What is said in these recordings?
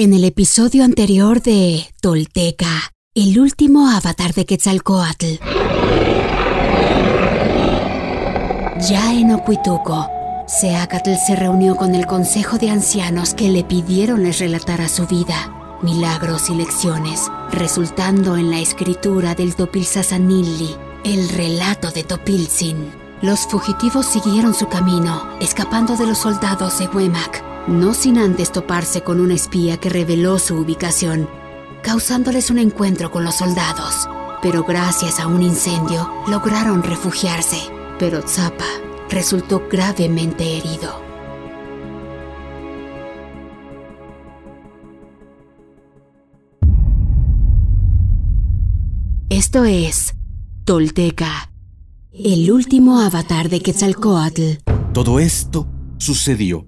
En el episodio anterior de Tolteca, el último avatar de Quetzalcoatl. Ya en Ocuituco, Seacatl se reunió con el consejo de ancianos que le pidieron les relatara su vida, milagros y lecciones, resultando en la escritura del Topilzazanilli, el relato de Topilzin. Los fugitivos siguieron su camino, escapando de los soldados de Huemac, no sin antes toparse con un espía que reveló su ubicación, causándoles un encuentro con los soldados. Pero gracias a un incendio lograron refugiarse. Pero Zappa resultó gravemente herido. Esto es Tolteca, el último avatar de Quetzalcoatl. Todo esto sucedió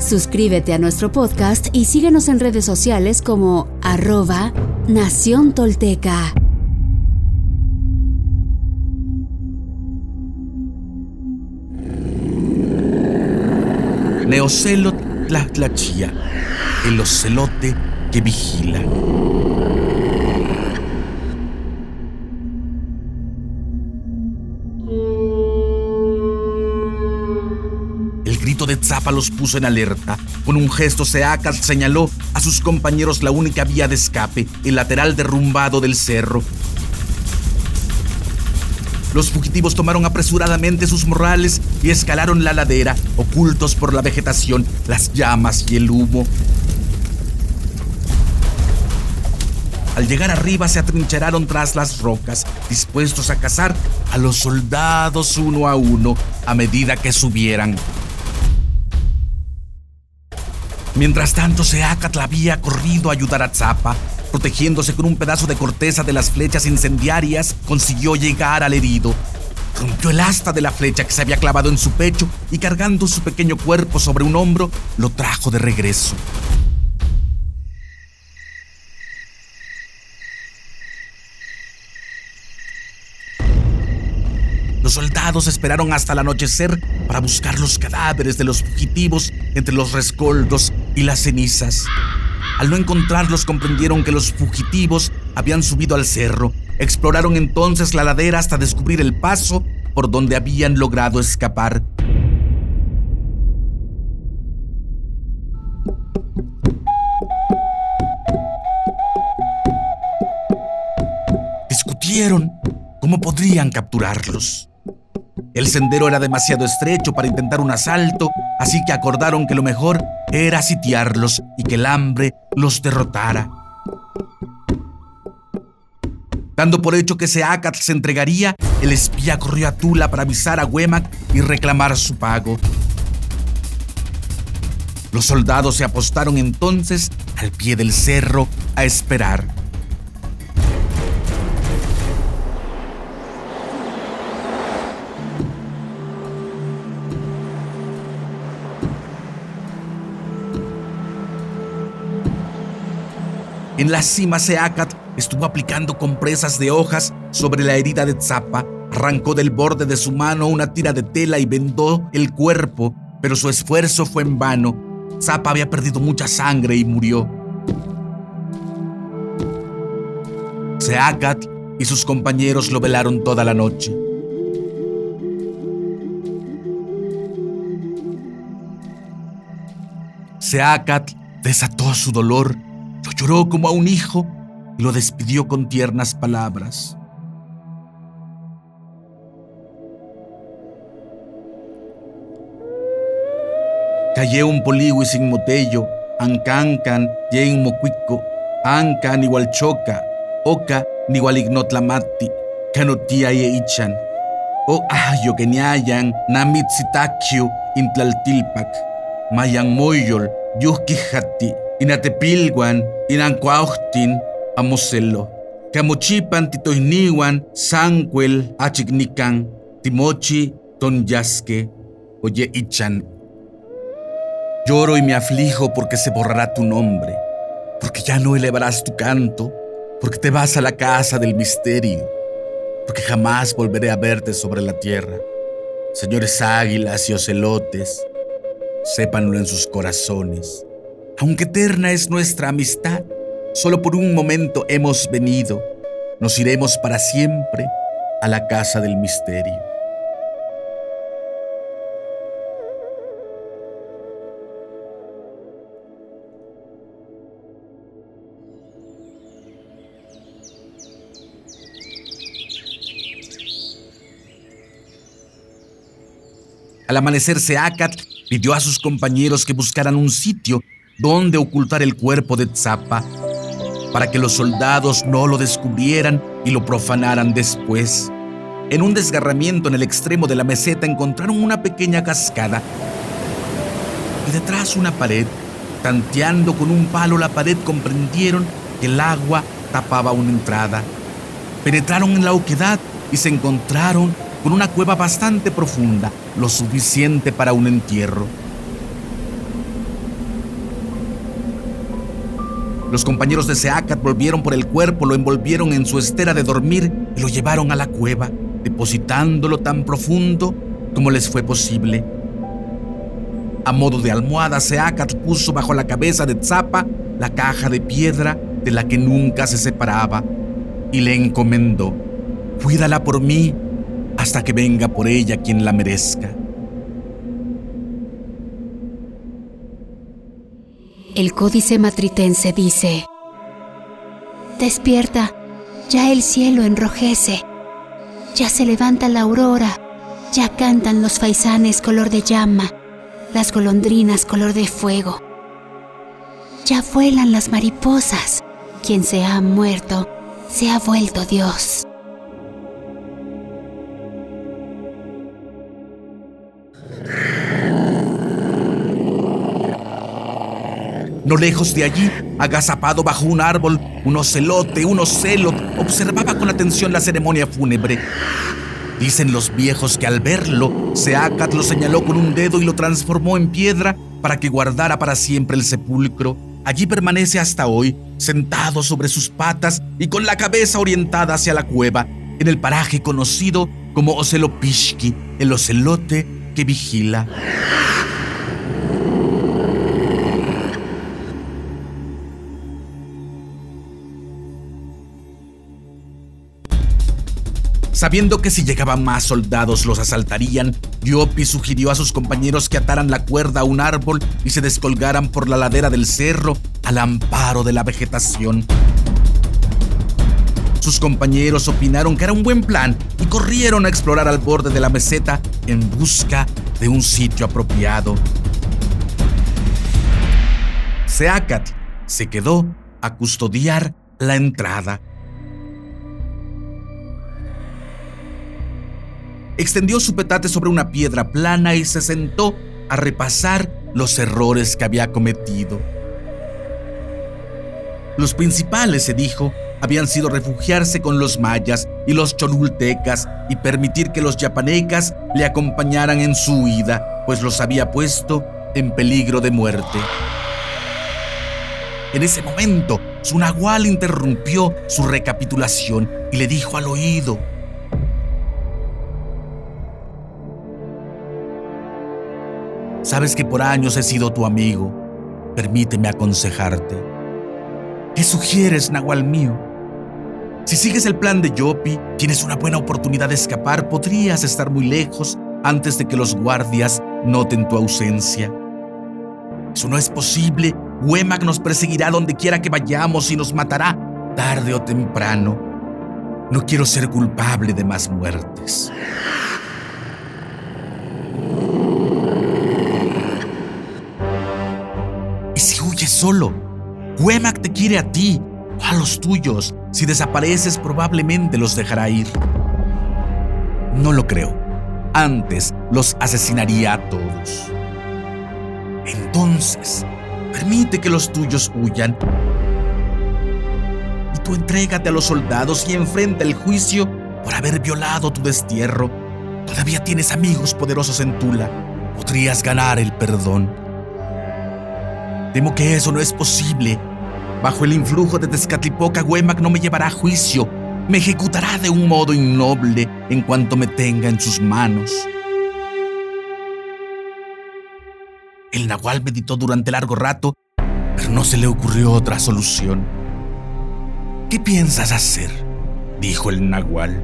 Suscríbete a nuestro podcast y síguenos en redes sociales como arroba Nación Tolteca. Tlatlachia, el ocelote que vigila. De los puso en alerta. Con un gesto, Seacat señaló a sus compañeros la única vía de escape, el lateral derrumbado del cerro. Los fugitivos tomaron apresuradamente sus morrales y escalaron la ladera, ocultos por la vegetación, las llamas y el humo. Al llegar arriba se atrincheraron tras las rocas, dispuestos a cazar a los soldados uno a uno a medida que subieran. Mientras tanto, Seacatl había corrido a ayudar a Zapa. Protegiéndose con un pedazo de corteza de las flechas incendiarias, consiguió llegar al herido. Rompió el asta de la flecha que se había clavado en su pecho y cargando su pequeño cuerpo sobre un hombro, lo trajo de regreso. Los soldados esperaron hasta el anochecer para buscar los cadáveres de los fugitivos entre los rescoldos y las cenizas. Al no encontrarlos comprendieron que los fugitivos habían subido al cerro. Exploraron entonces la ladera hasta descubrir el paso por donde habían logrado escapar. Discutieron cómo podrían capturarlos. El sendero era demasiado estrecho para intentar un asalto, así que acordaron que lo mejor era sitiarlos y que el hambre los derrotara. Dando por hecho que Seacatl se entregaría, el espía corrió a Tula para avisar a Huemac y reclamar su pago. Los soldados se apostaron entonces al pie del cerro a esperar. En la cima Seacat estuvo aplicando compresas de hojas sobre la herida de Zapa, arrancó del borde de su mano una tira de tela y vendó el cuerpo, pero su esfuerzo fue en vano. Zapa había perdido mucha sangre y murió. Seacat y sus compañeros lo velaron toda la noche. Seacat desató su dolor, lo lloró como a un hijo y lo despidió con tiernas palabras. Callé un poliwi sin motello, ancancan, yen mocuico, ancan igual choca, oca igual ignotlamati, canotia ye ichan, o ahyo kenyayan, namitsitakyu intlaltilpak, mayan moyol, yuskijati, inatepilguan, inancuauhtin, amoselo. Camochipan titoiniwan, sancuel, achignican, timochi, tonyaske, oye ichan Lloro y me aflijo porque se borrará tu nombre, porque ya no elevarás tu canto, porque te vas a la casa del misterio, porque jamás volveré a verte sobre la tierra. Señores águilas y ocelotes, sépanlo en sus corazones. Aunque eterna es nuestra amistad, solo por un momento hemos venido, nos iremos para siempre a la casa del misterio. Al amanecer, Seacat pidió a sus compañeros que buscaran un sitio donde ocultar el cuerpo de Tzapa, para que los soldados no lo descubrieran y lo profanaran después. En un desgarramiento en el extremo de la meseta encontraron una pequeña cascada y detrás una pared. Tanteando con un palo la pared comprendieron que el agua tapaba una entrada. Penetraron en la oquedad y se encontraron con una cueva bastante profunda, lo suficiente para un entierro. Los compañeros de Seacat volvieron por el cuerpo, lo envolvieron en su estera de dormir y lo llevaron a la cueva, depositándolo tan profundo como les fue posible. A modo de almohada, Seacat puso bajo la cabeza de Tzapa la caja de piedra de la que nunca se separaba y le encomendó: Cuídala por mí hasta que venga por ella quien la merezca. El códice matritense dice, Despierta, ya el cielo enrojece, ya se levanta la aurora, ya cantan los faisanes color de llama, las golondrinas color de fuego, ya vuelan las mariposas, quien se ha muerto se ha vuelto Dios. No lejos de allí, agazapado bajo un árbol, un ocelote, un ocelot, observaba con atención la ceremonia fúnebre. Dicen los viejos que al verlo, Seacat lo señaló con un dedo y lo transformó en piedra para que guardara para siempre el sepulcro. Allí permanece hasta hoy, sentado sobre sus patas y con la cabeza orientada hacia la cueva, en el paraje conocido como Ocelopishki, el ocelote que vigila. Sabiendo que si llegaban más soldados los asaltarían, Yopi sugirió a sus compañeros que ataran la cuerda a un árbol y se descolgaran por la ladera del cerro al amparo de la vegetación. Sus compañeros opinaron que era un buen plan y corrieron a explorar al borde de la meseta en busca de un sitio apropiado. Seacat se quedó a custodiar la entrada. Extendió su petate sobre una piedra plana y se sentó a repasar los errores que había cometido. Los principales, se dijo, habían sido refugiarse con los mayas y los cholultecas y permitir que los yapanecas le acompañaran en su huida, pues los había puesto en peligro de muerte. En ese momento, su nahual interrumpió su recapitulación y le dijo al oído, Sabes que por años he sido tu amigo. Permíteme aconsejarte. ¿Qué sugieres, Nahual mío? Si sigues el plan de Yopi, tienes una buena oportunidad de escapar. Podrías estar muy lejos antes de que los guardias noten tu ausencia. Eso no es posible. Huemac nos perseguirá donde quiera que vayamos y nos matará. tarde o temprano, no quiero ser culpable de más muertes. Solo? Huemac te quiere a ti a los tuyos. Si desapareces, probablemente los dejará ir. No lo creo. Antes los asesinaría a todos. Entonces, permite que los tuyos huyan y tú entrégate a los soldados y enfrenta el juicio por haber violado tu destierro. Todavía tienes amigos poderosos en Tula. Podrías ganar el perdón. Temo que eso no es posible. Bajo el influjo de Tezcatlipoca, Huemac no me llevará a juicio. Me ejecutará de un modo innoble en cuanto me tenga en sus manos. El nahual meditó durante largo rato, pero no se le ocurrió otra solución. ¿Qué piensas hacer? dijo el nahual.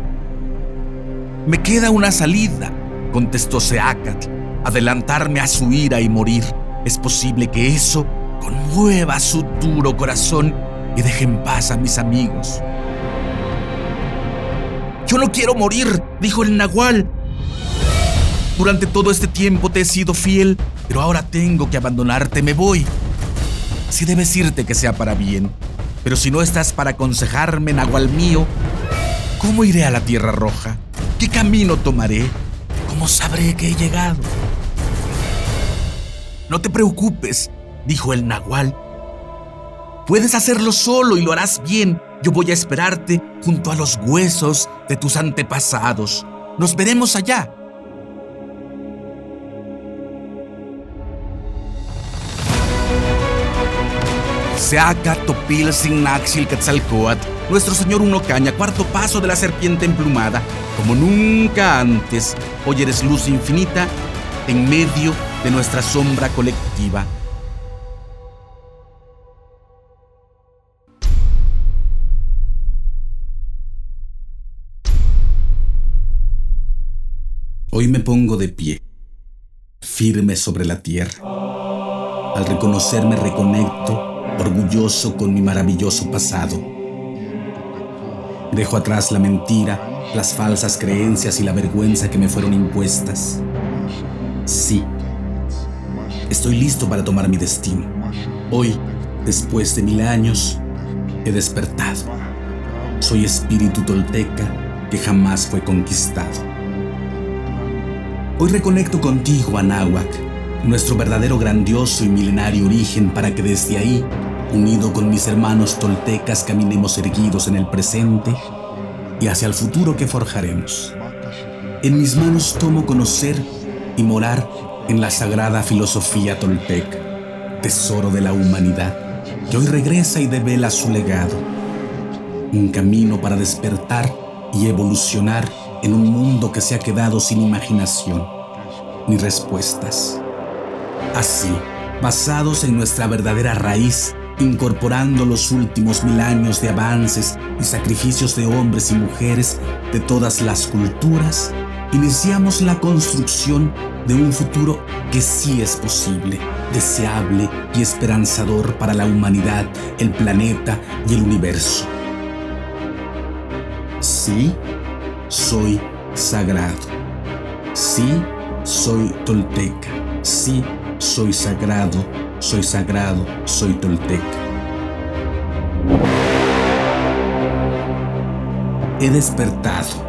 Me queda una salida, contestó Seacatl. Adelantarme a su ira y morir. Es posible que eso conmueva su duro corazón y deje en paz a mis amigos. Yo no quiero morir, dijo el nahual. Durante todo este tiempo te he sido fiel, pero ahora tengo que abandonarte, me voy. Si debes irte, que sea para bien. Pero si no estás para aconsejarme, Nahual mío, ¿cómo iré a la Tierra Roja? ¿Qué camino tomaré? ¿Cómo sabré que he llegado? No te preocupes, dijo el Nahual. Puedes hacerlo solo y lo harás bien. Yo voy a esperarte junto a los huesos de tus antepasados. Nos veremos allá. Seaca Topil Signaxil Quetzalcoatl, nuestro señor Uno Caña, cuarto paso de la serpiente emplumada, como nunca antes, hoy eres luz infinita en medio de nuestra sombra colectiva. Hoy me pongo de pie, firme sobre la tierra. Al reconocerme reconecto orgulloso con mi maravilloso pasado. Dejo atrás la mentira, las falsas creencias y la vergüenza que me fueron impuestas. Sí, estoy listo para tomar mi destino. Hoy, después de mil años, he despertado. Soy espíritu tolteca que jamás fue conquistado. Hoy reconecto contigo, Anáhuac, nuestro verdadero grandioso y milenario origen para que desde ahí unido con mis hermanos toltecas, caminemos erguidos en el presente y hacia el futuro que forjaremos. En mis manos tomo conocer y morar en la sagrada filosofía tolteca, tesoro de la humanidad, que hoy regresa y devela su legado. Un camino para despertar y evolucionar en un mundo que se ha quedado sin imaginación ni respuestas. Así, basados en nuestra verdadera raíz, incorporando los últimos mil años de avances y sacrificios de hombres y mujeres de todas las culturas, iniciamos la construcción de un futuro que sí es posible, deseable y esperanzador para la humanidad, el planeta y el universo. Sí, soy sagrado. Sí, soy tolteca. Sí, soy sagrado soy sagrado, soy tolteca. He despertado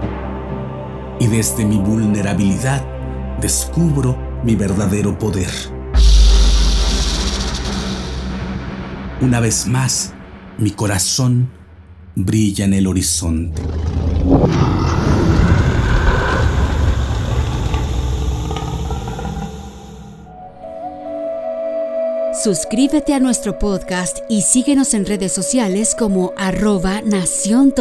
y desde mi vulnerabilidad descubro mi verdadero poder. Una vez más, mi corazón brilla en el horizonte. Suscríbete a nuestro podcast y síguenos en redes sociales como arroba Nación.